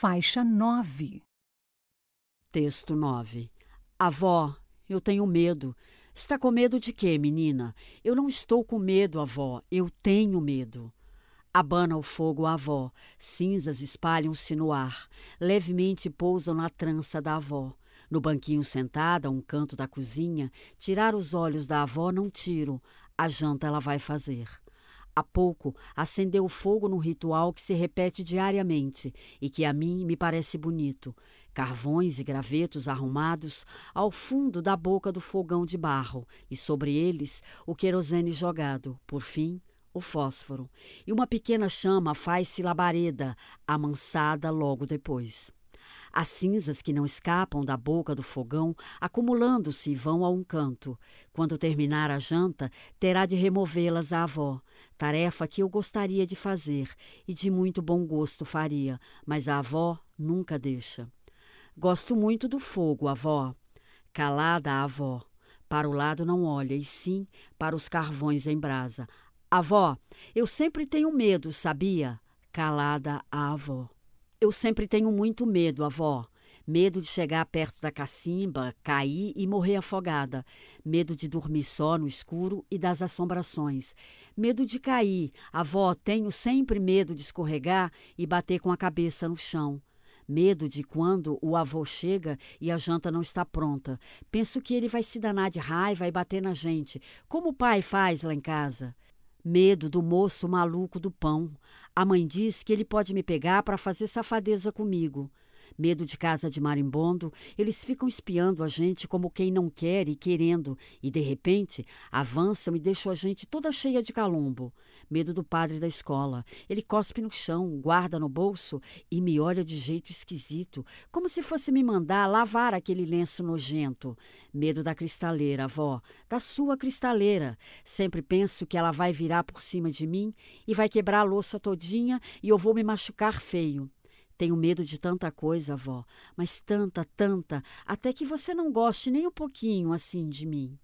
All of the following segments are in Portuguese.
faixa 9. Texto 9. Avó, eu tenho medo. Está com medo de quê, menina? Eu não estou com medo, avó. Eu tenho medo. Abana o fogo a avó. Cinzas espalham-se no ar. Levemente pousam na trança da avó. No banquinho sentada, a um canto da cozinha, tirar os olhos da avó não tiro. A janta ela vai fazer. Há pouco acendeu o fogo num ritual que se repete diariamente e que a mim me parece bonito. Carvões e gravetos arrumados ao fundo da boca do fogão de barro e sobre eles o querosene jogado. Por fim, o fósforo. E uma pequena chama faz-se labareda, amansada logo depois. As cinzas que não escapam da boca do fogão, acumulando-se, vão a um canto. Quando terminar a janta, terá de removê-las a avó, tarefa que eu gostaria de fazer e de muito bom gosto faria, mas a avó nunca deixa. Gosto muito do fogo, avó. Calada a avó. Para o lado não olha, e sim para os carvões em brasa. Avó, eu sempre tenho medo, sabia? Calada a avó. Eu sempre tenho muito medo, avó. Medo de chegar perto da cacimba, cair e morrer afogada. Medo de dormir só no escuro e das assombrações. Medo de cair. Avó, tenho sempre medo de escorregar e bater com a cabeça no chão. Medo de quando o avô chega e a janta não está pronta. Penso que ele vai se danar de raiva e bater na gente, como o pai faz lá em casa. Medo do moço maluco do pão. A mãe diz que ele pode me pegar para fazer safadeza comigo. Medo de casa de marimbondo, eles ficam espiando a gente como quem não quer e querendo, e de repente avançam e deixam a gente toda cheia de calombo. Medo do padre da escola. Ele cospe no chão, guarda no bolso e me olha de jeito esquisito, como se fosse me mandar lavar aquele lenço nojento. Medo da cristaleira, avó, da sua cristaleira. Sempre penso que ela vai virar por cima de mim e vai quebrar a louça todinha e eu vou me machucar feio. Tenho medo de tanta coisa, avó, mas tanta, tanta, até que você não goste nem um pouquinho assim de mim.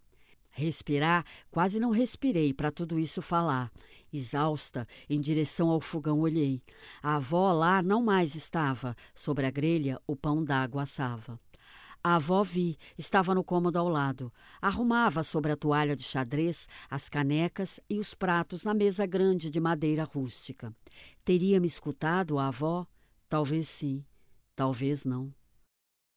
Respirar, quase não respirei para tudo isso falar. Exausta, em direção ao fogão olhei. A avó lá não mais estava. Sobre a grelha, o pão d'água assava. A avó vi, estava no cômodo ao lado. Arrumava sobre a toalha de xadrez as canecas e os pratos na mesa grande de madeira rústica. Teria me escutado a avó? Talvez sim, talvez não.